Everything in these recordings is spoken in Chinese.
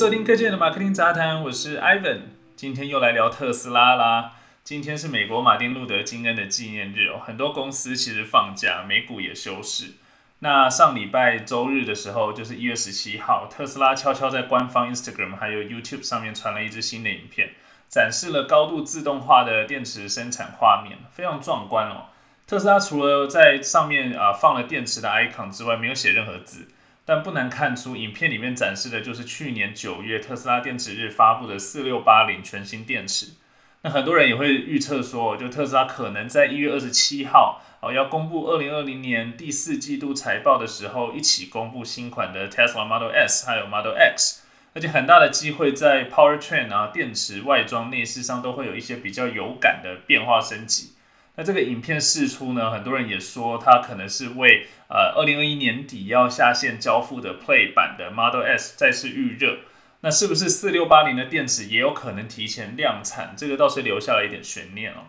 收听科技的马克丁杂谈，我是 Ivan，今天又来聊特斯拉啦。今天是美国马丁路德金恩的纪念日哦，很多公司其实放假，美股也休市。那上礼拜周日的时候，就是一月十七号，特斯拉悄悄在官方 Instagram 还有 YouTube 上面传了一支新的影片，展示了高度自动化的电池生产画面，非常壮观哦。特斯拉除了在上面啊放了电池的 icon 之外，没有写任何字。但不难看出，影片里面展示的就是去年九月特斯拉电池日发布的四六八零全新电池。那很多人也会预测说，就特斯拉可能在一月二十七号哦要公布二零二零年第四季度财报的时候，一起公布新款的 Tesla Model S 还有 Model X，而且很大的机会在 Powertrain 啊电池外装内饰上都会有一些比较有感的变化升级。那这个影片释出呢，很多人也说它可能是为呃二零二一年底要下线交付的 Play 版的 Model S 再次预热。那是不是四六八零的电池也有可能提前量产？这个倒是留下了一点悬念哦。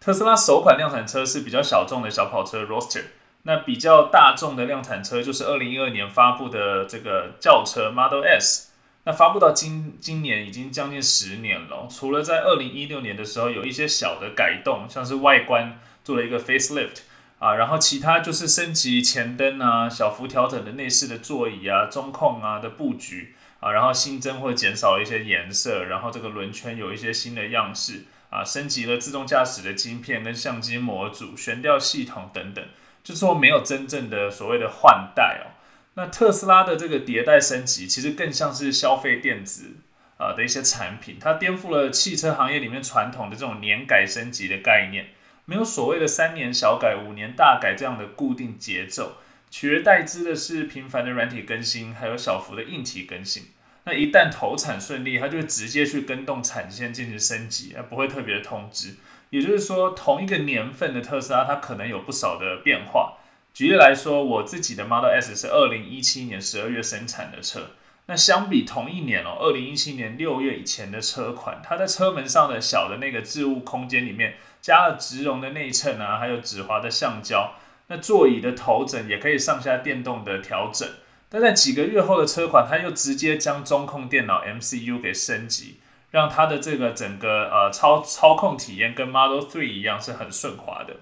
特斯拉首款量产车是比较小众的小跑车 Roster，那比较大众的量产车就是二零一二年发布的这个轿车 Model S。那发布到今今年已经将近十年了，除了在二零一六年的时候有一些小的改动，像是外观做了一个 facelift 啊，然后其他就是升级前灯啊，小幅调整的内饰的座椅啊、中控啊的布局啊，然后新增或减少一些颜色，然后这个轮圈有一些新的样式啊，升级了自动驾驶的晶片跟相机模组、悬吊系统等等，就说没有真正的所谓的换代哦。那特斯拉的这个迭代升级，其实更像是消费电子啊的一些产品，它颠覆了汽车行业里面传统的这种年改升级的概念，没有所谓的三年小改、五年大改这样的固定节奏，取而代之的是频繁的软体更新，还有小幅的硬体更新。那一旦投产顺利，它就会直接去跟动产线进行升级，而不会特别的通知。也就是说，同一个年份的特斯拉，它可能有不少的变化。举例来说，我自己的 Model S 是二零一七年十二月生产的车。那相比同一年哦，二零一七年六月以前的车款，它在车门上的小的那个置物空间里面加了植绒的内衬啊，还有指滑的橡胶。那座椅的头枕也可以上下电动的调整。但在几个月后的车款，它又直接将中控电脑 MCU 给升级，让它的这个整个呃操操控体验跟 Model Three 一样是很顺滑的。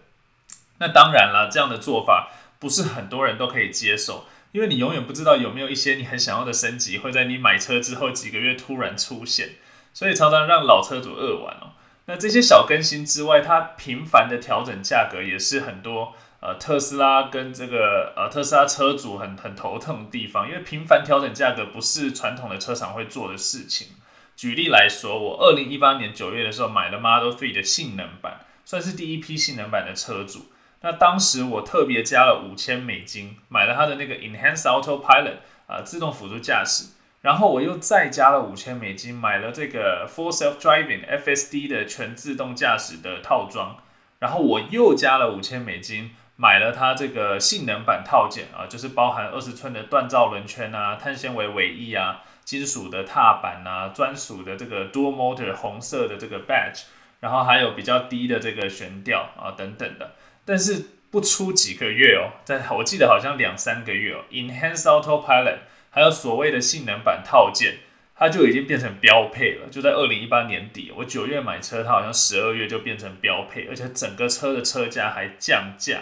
那当然了，这样的做法。不是很多人都可以接受，因为你永远不知道有没有一些你很想要的升级会在你买车之后几个月突然出现，所以常常让老车主扼腕哦。那这些小更新之外，它频繁的调整价格也是很多呃特斯拉跟这个呃特斯拉车主很很头疼的地方，因为频繁调整价格不是传统的车厂会做的事情。举例来说，我二零一八年九月的时候买了 Model Three 的性能版，算是第一批性能版的车主。那当时我特别加了五千美金，买了它的那个 Enhanced Autopilot 啊，自动辅助驾驶。然后我又再加了五千美金，买了这个 Full Self Driving FSD 的全自动驾驶的套装。然后我又加了五千美金，买了它这个性能版套件啊，就是包含二十寸的锻造轮圈啊、碳纤维尾翼啊、金属的踏板啊、专属的这个 Dual Motor 红色的这个 Badge，然后还有比较低的这个悬吊啊等等的。但是不出几个月哦，在我记得好像两三个月哦，Enhanced Autopilot 还有所谓的性能版套件，它就已经变成标配了。就在二零一八年底，我九月买车，它好像十二月就变成标配，而且整个车的车价还降价。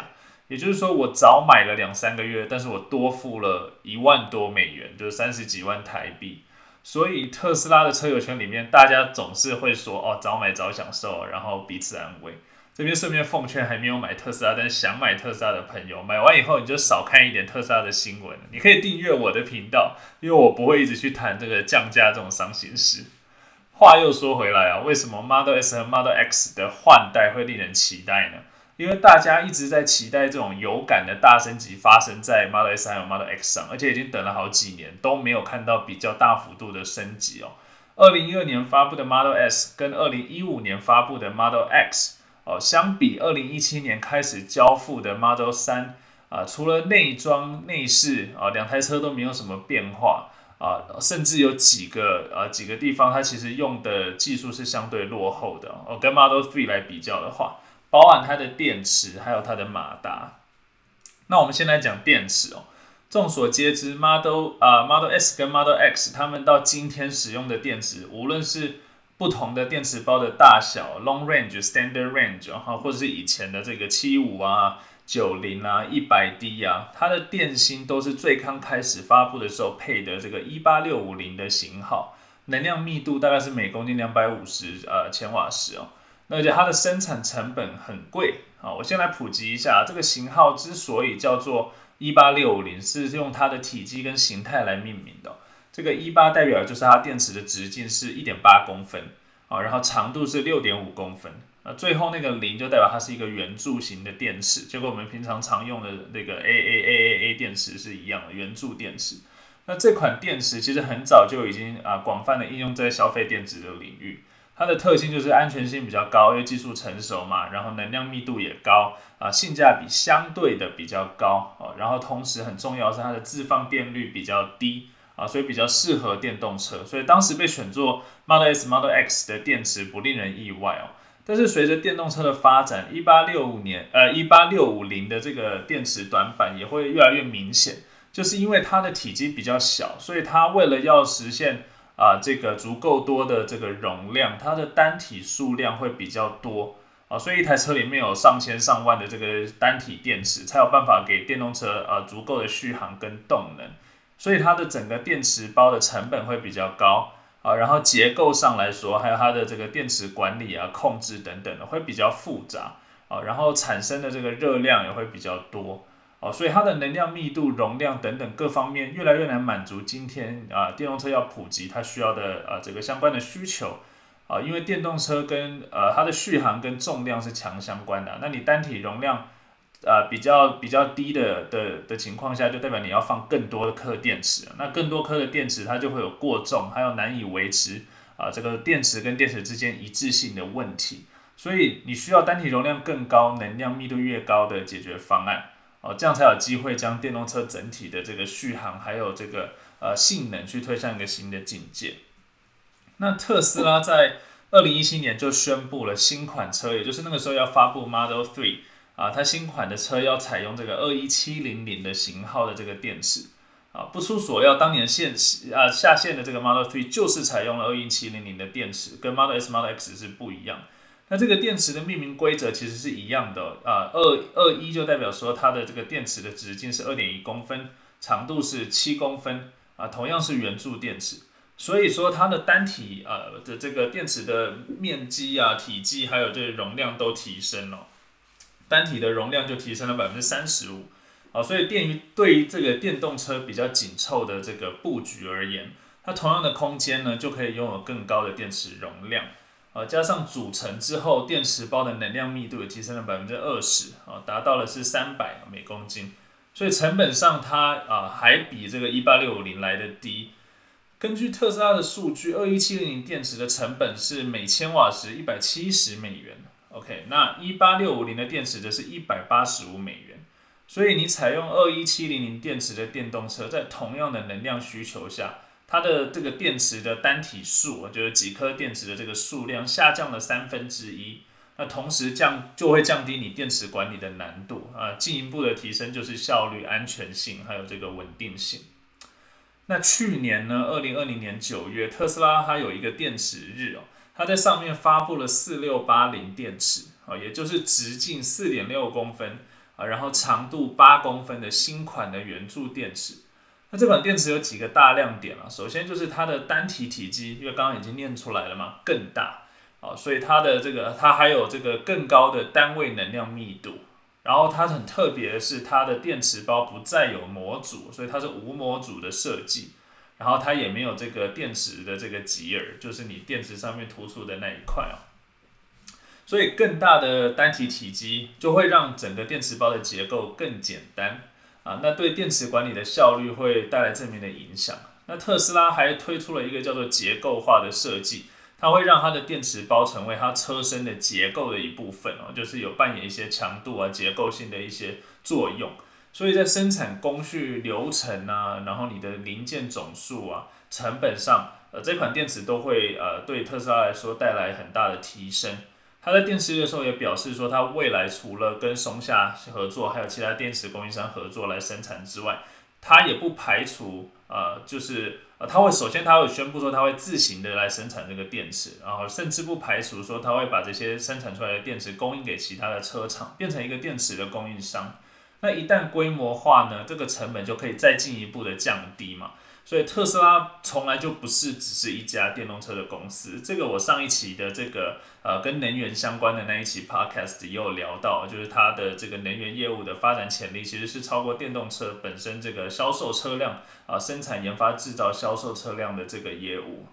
也就是说，我早买了两三个月，但是我多付了一万多美元，就是三十几万台币。所以特斯拉的车友圈里面，大家总是会说哦，早买早享受，然后彼此安慰。这边顺便奉劝还没有买特斯拉但是想买特斯拉的朋友，买完以后你就少看一点特斯拉的新闻。你可以订阅我的频道，因为我不会一直去谈这个降价这种伤心事。话又说回来啊，为什么 Model S 和 Model X 的换代会令人期待呢？因为大家一直在期待这种有感的大升级发生在 Model S 还有 Model X 上，而且已经等了好几年都没有看到比较大幅度的升级哦。二零一二年发布的 Model S 跟二零一五年发布的 Model X。哦，相比二零一七年开始交付的 Model 三啊，除了内装内饰啊，两台车都没有什么变化啊，甚至有几个呃几个地方它其实用的技术是相对落后的哦，跟 Model Three 来比较的话，包含它的电池还有它的马达。那我们先来讲电池哦，众所皆知，Model 啊 Model S 跟 Model X，他们到今天使用的电池，无论是不同的电池包的大小，Long Range、Standard Range，哈，或者是以前的这个七五啊、九零啊、一百 D 啊，它的电芯都是最刚开始发布的时候配的这个一八六五零的型号，能量密度大概是每公斤两百五十呃千瓦时哦，而且它的生产成本很贵啊。我先来普及一下，这个型号之所以叫做一八六五零是用它的体积跟形态来命名的。这个一八代表就是它电池的直径是一点八公分啊，然后长度是六点五公分。那最后那个零就代表它是一个圆柱形的电池，就跟我们平常常用的那个 A A A A A 电池是一样的圆柱电池。那这款电池其实很早就已经啊广泛的应用在消费电子的领域。它的特性就是安全性比较高，因为技术成熟嘛，然后能量密度也高啊，性价比相对的比较高啊，然后同时很重要是它的自放电率比较低啊，所以比较适合电动车，所以当时被选作 Model S、Model X 的电池不令人意外哦。但是随着电动车的发展，一八六五年呃一八六五零的这个电池短板也会越来越明显，就是因为它的体积比较小，所以它为了要实现啊，这个足够多的这个容量，它的单体数量会比较多。啊，所以一台车里面有上千上万的这个单体电池，才有办法给电动车呃足够的续航跟动能，所以它的整个电池包的成本会比较高啊，然后结构上来说，还有它的这个电池管理啊、控制等等的会比较复杂啊，然后产生的这个热量也会比较多。哦，所以它的能量密度、容量等等各方面越来越难满足今天啊电动车要普及它需要的呃这个相关的需求啊，因为电动车跟呃它的续航跟重量是强相关的，那你单体容量呃比较比较低的的的情况下，就代表你要放更多的颗电池，那更多颗的电池它就会有过重，还有难以维持啊这个电池跟电池之间一致性的问题，所以你需要单体容量更高、能量密度越高的解决方案。哦，这样才有机会将电动车整体的这个续航还有这个呃性能去推向一个新的境界。那特斯拉在二零一七年就宣布了新款车，也就是那个时候要发布 Model Three 啊，它新款的车要采用这个二一七零零的型号的这个电池啊。不出所料，当年现啊下线的这个 Model Three 就是采用了二一七零零的电池，跟 Model S、Model X 是不一样。那这个电池的命名规则其实是一样的啊，二二一就代表说它的这个电池的直径是二点一公分，长度是七公分啊，同样是圆柱电池，所以说它的单体呃的这个电池的面积啊、体积还有这个容量都提升了，单体的容量就提升了百分之三十五啊，所以电于对于这个电动车比较紧凑的这个布局而言，它同样的空间呢就可以拥有更高的电池容量。啊，加上组成之后，电池包的能量密度也提升了百分之二十，啊，达到了是三百每公斤，所以成本上它啊还比这个一八六五零来的低。根据特斯拉的数据，二一七零零电池的成本是每千瓦时一百七十美元，OK，那一八六五零的电池则是一百八十五美元。所以你采用二一七零零电池的电动车，在同样的能量需求下，它的这个电池的单体数，就是几颗电池的这个数量下降了三分之一，那同时降就会降低你电池管理的难度啊，进一步的提升就是效率、安全性还有这个稳定性。那去年呢，二零二零年九月，特斯拉它有一个电池日哦，它在上面发布了四六八零电池啊，也就是直径四点六公分啊，然后长度八公分的新款的圆柱电池。那这款电池有几个大亮点啊？首先就是它的单体体积，因为刚刚已经念出来了嘛，更大啊，所以它的这个它还有这个更高的单位能量密度。然后它很特别的是，它的电池包不再有模组，所以它是无模组的设计。然后它也没有这个电池的这个极耳，就是你电池上面突出的那一块哦。所以更大的单体体积就会让整个电池包的结构更简单。啊，那对电池管理的效率会带来正面的影响。那特斯拉还推出了一个叫做结构化的设计，它会让它的电池包成为它车身的结构的一部分哦，就是有扮演一些强度啊、结构性的一些作用。所以在生产工序流程啊，然后你的零件总数啊、成本上，呃，这款电池都会呃对特斯拉来说带来很大的提升。他在电池的时候也表示说，他未来除了跟松下合作，还有其他电池供应商合作来生产之外，它也不排除呃，就是呃，它会首先它会宣布说它会自行的来生产这个电池，然后甚至不排除说它会把这些生产出来的电池供应给其他的车厂，变成一个电池的供应商。那一旦规模化呢，这个成本就可以再进一步的降低嘛。所以特斯拉从来就不是只是一家电动车的公司。这个我上一期的这个呃跟能源相关的那一期 podcast 也有聊到，就是它的这个能源业务的发展潜力其实是超过电动车本身这个销售车辆啊生产研发制造销售车辆的这个业务。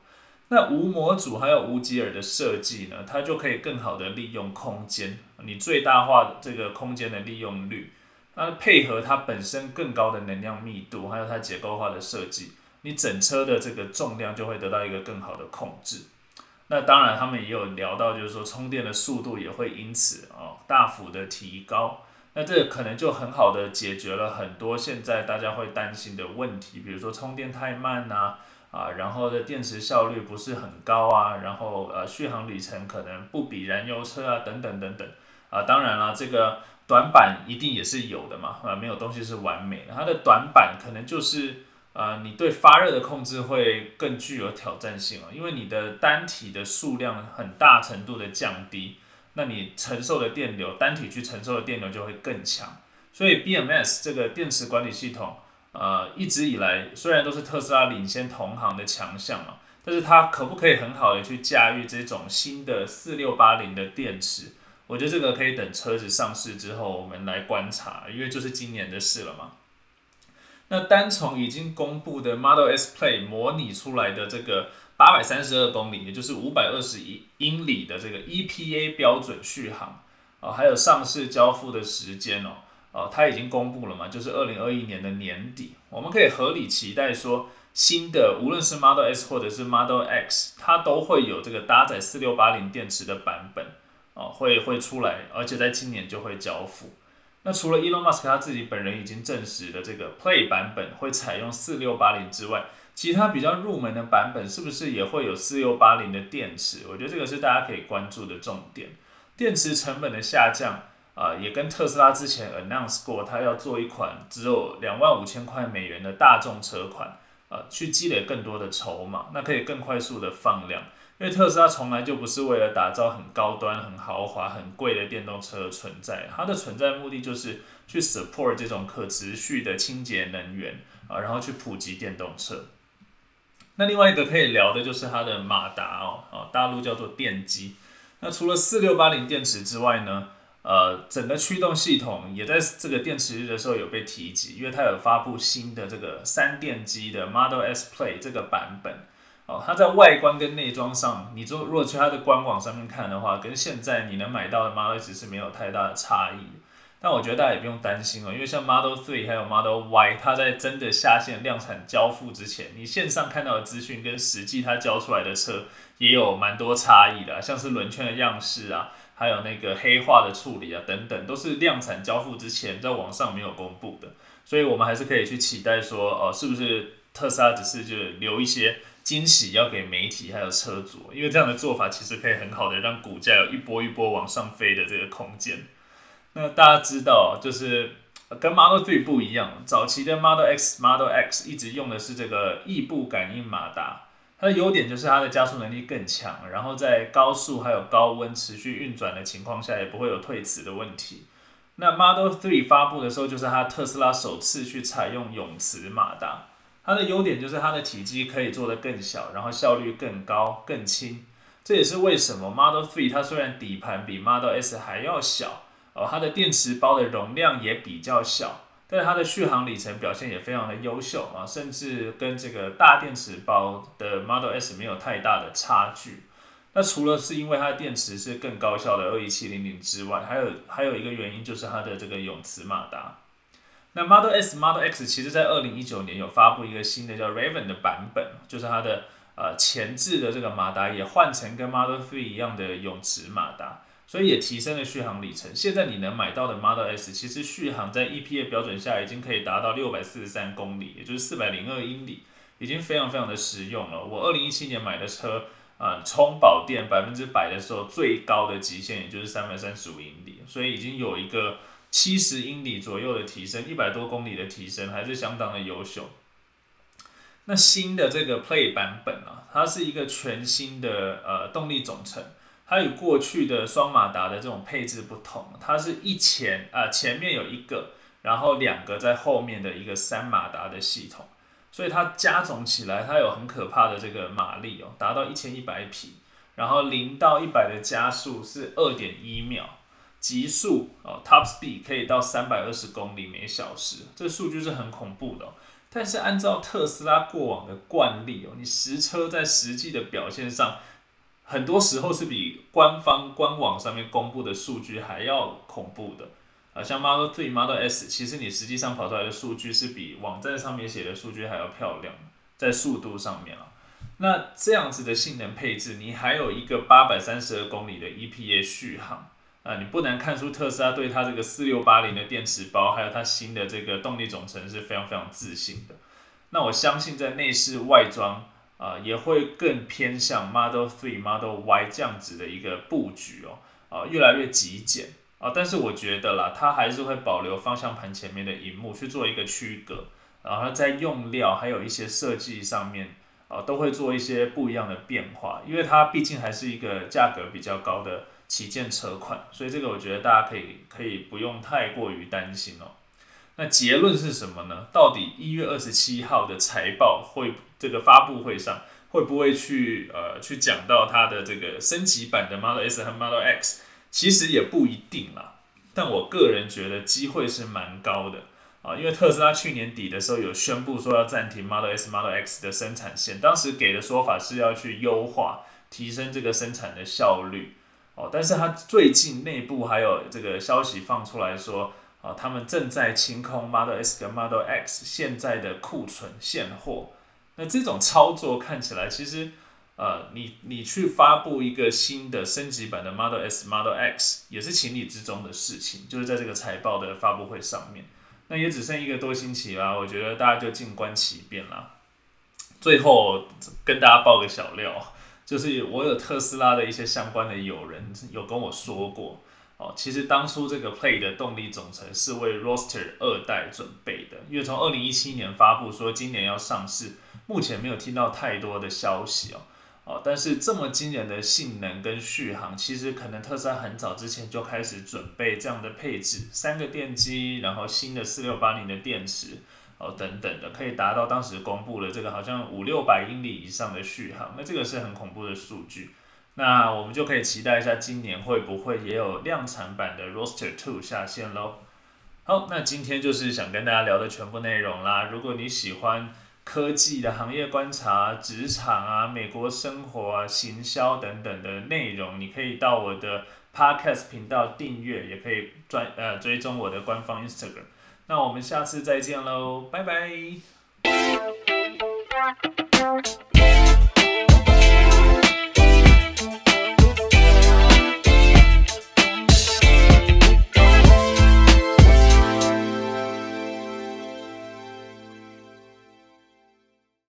那无模组还有无吉尔的设计呢，它就可以更好的利用空间，你最大化这个空间的利用率，那配合它本身更高的能量密度，还有它结构化的设计。你整车的这个重量就会得到一个更好的控制。那当然，他们也有聊到，就是说充电的速度也会因此哦大幅的提高。那这可能就很好的解决了很多现在大家会担心的问题，比如说充电太慢呐，啊，然后的电池效率不是很高啊，然后呃续航里程可能不比燃油车啊，等等等等。啊，当然了，这个短板一定也是有的嘛，啊，没有东西是完美的，它的短板可能就是。呃，你对发热的控制会更具有挑战性哦，因为你的单体的数量很大程度的降低，那你承受的电流，单体去承受的电流就会更强。所以 BMS 这个电池管理系统，呃，一直以来虽然都是特斯拉领先同行的强项嘛，但是它可不可以很好的去驾驭这种新的四六八零的电池？我觉得这个可以等车子上市之后我们来观察，因为就是今年的事了嘛。那单从已经公布的 Model S Play 模拟出来的这个八百三十二公里，也就是五百二十一英里的这个 EPA 标准续航啊，还有上市交付的时间哦，哦，它已经公布了嘛，就是二零二一年的年底，我们可以合理期待说，新的无论是 Model S 或者是 Model X，它都会有这个搭载四六八零电池的版本哦，会会出来，而且在今年就会交付。那除了 Elon Musk 他自己本人已经证实的这个 Play 版本会采用四六八零之外，其他比较入门的版本是不是也会有四六八零的电池？我觉得这个是大家可以关注的重点。电池成本的下降啊，也跟特斯拉之前 announce 过，它要做一款只有两万五千块美元的大众车款，呃，去积累更多的筹码，那可以更快速的放量。因为特斯拉从来就不是为了打造很高端、很豪华、很贵的电动车而存在，它的存在目的就是去 support 这种可持续的清洁能源啊，然后去普及电动车。那另外一个可以聊的就是它的马达哦，啊，大陆叫做电机。那除了四六八零电池之外呢，呃，整个驱动系统也在这个电池日的时候有被提及，因为它有发布新的这个三电机的 Model S Play 这个版本。哦，它在外观跟内装上，你就如果去它的官网上面看的话，跟现在你能买到的 Model S 是没有太大的差异。但我觉得大家也不用担心哦，因为像 Model Three 还有 Model Y，它在真的下线量产交付之前，你线上看到的资讯跟实际它交出来的车也有蛮多差异的，像是轮圈的样式啊，还有那个黑化的处理啊等等，都是量产交付之前在网上没有公布的。所以我们还是可以去期待说，哦，是不是特斯拉只是就留一些。惊喜要给媒体还有车主，因为这样的做法其实可以很好的让股价有一波一波往上飞的这个空间。那大家知道，就是跟 Model Three 不一样，早期的 Model X、Model X 一直用的是这个异步感应马达，它的优点就是它的加速能力更强，然后在高速还有高温持续运转的情况下，也不会有退磁的问题。那 Model Three 发布的时候，就是它特斯拉首次去采用永磁马达。它的优点就是它的体积可以做得更小，然后效率更高、更轻。这也是为什么 Model Three 它虽然底盘比 Model S 还要小，哦，它的电池包的容量也比较小，但是它的续航里程表现也非常的优秀啊，甚至跟这个大电池包的 Model S 没有太大的差距。那除了是因为它的电池是更高效的二一七零零之外，还有还有一个原因就是它的这个永磁马达。那 Model S、Model X 其实在二零一九年有发布一个新的叫 Raven 的版本，就是它的呃前置的这个马达也换成跟 Model Three 一样的永磁马达，所以也提升了续航里程。现在你能买到的 Model S 其实续航在 EPA 标准下已经可以达到六百四十三公里，也就是四百零二英里，已经非常非常的实用了。我二零一七年买的车，啊充饱电百分之百的时候，最高的极限也就是三百三十五英里，所以已经有一个。七十英里左右的提升，一百多公里的提升，还是相当的优秀。那新的这个 Play 版本啊，它是一个全新的呃动力总成，它与过去的双马达的这种配置不同，它是一前啊前面有一个，然后两个在后面的一个三马达的系统，所以它加总起来，它有很可怕的这个马力哦，达到一千一百匹，然后零到一百的加速是二点一秒，极速哦 Top Speed 可以到三百二十公里每小时，这数据是很恐怖的。但是按照特斯拉过往的惯例哦，你实车在实际的表现上，很多时候是比官方官网上面公布的数据还要恐怖的啊。像 Model 3、Model S，其实你实际上跑出来的数据是比网站上面写的数据还要漂亮，在速度上面啊。那这样子的性能配置，你还有一个八百三十二公里的 EPA 续航。啊，你不难看出特斯拉对它这个四六八零的电池包，还有它新的这个动力总成是非常非常自信的。那我相信在内饰外装啊，也会更偏向 Model Three、Model Y 这样子的一个布局哦，啊，越来越极简啊。但是我觉得啦，它还是会保留方向盘前面的荧幕去做一个区隔，然后在用料还有一些设计上面啊，都会做一些不一样的变化，因为它毕竟还是一个价格比较高的。旗舰车款，所以这个我觉得大家可以可以不用太过于担心哦。那结论是什么呢？到底一月二十七号的财报会这个发布会上会不会去呃去讲到它的这个升级版的 Model S 和 Model X？其实也不一定啦。但我个人觉得机会是蛮高的啊，因为特斯拉去年底的时候有宣布说要暂停 Model S、Model X 的生产线，当时给的说法是要去优化、提升这个生产的效率。哦，但是他最近内部还有这个消息放出来说，啊，他们正在清空 Model S 跟 Model X 现在的库存现货。那这种操作看起来，其实，呃，你你去发布一个新的升级版的 Model S、Model X 也是情理之中的事情，就是在这个财报的发布会上面。那也只剩一个多星期啦，我觉得大家就静观其变啦。最后跟大家报个小料。就是我有特斯拉的一些相关的友人有跟我说过，哦，其实当初这个 Play 的动力总成是为 Roster 二代准备的，因为从二零一七年发布说今年要上市，目前没有听到太多的消息哦，哦，但是这么惊人的性能跟续航，其实可能特斯拉很早之前就开始准备这样的配置，三个电机，然后新的四六八零的电池。哦，等等的，可以达到当时公布的这个好像五六百英里以上的续航，那这个是很恐怖的数据。那我们就可以期待一下，今年会不会也有量产版的 Roster Two 下线喽？好，那今天就是想跟大家聊的全部内容啦。如果你喜欢科技的行业观察、职场啊、美国生活啊、行销等等的内容，你可以到我的 Podcast 频道订阅，也可以专呃追踪我的官方 Instagram。那我们下次再见喽，拜拜。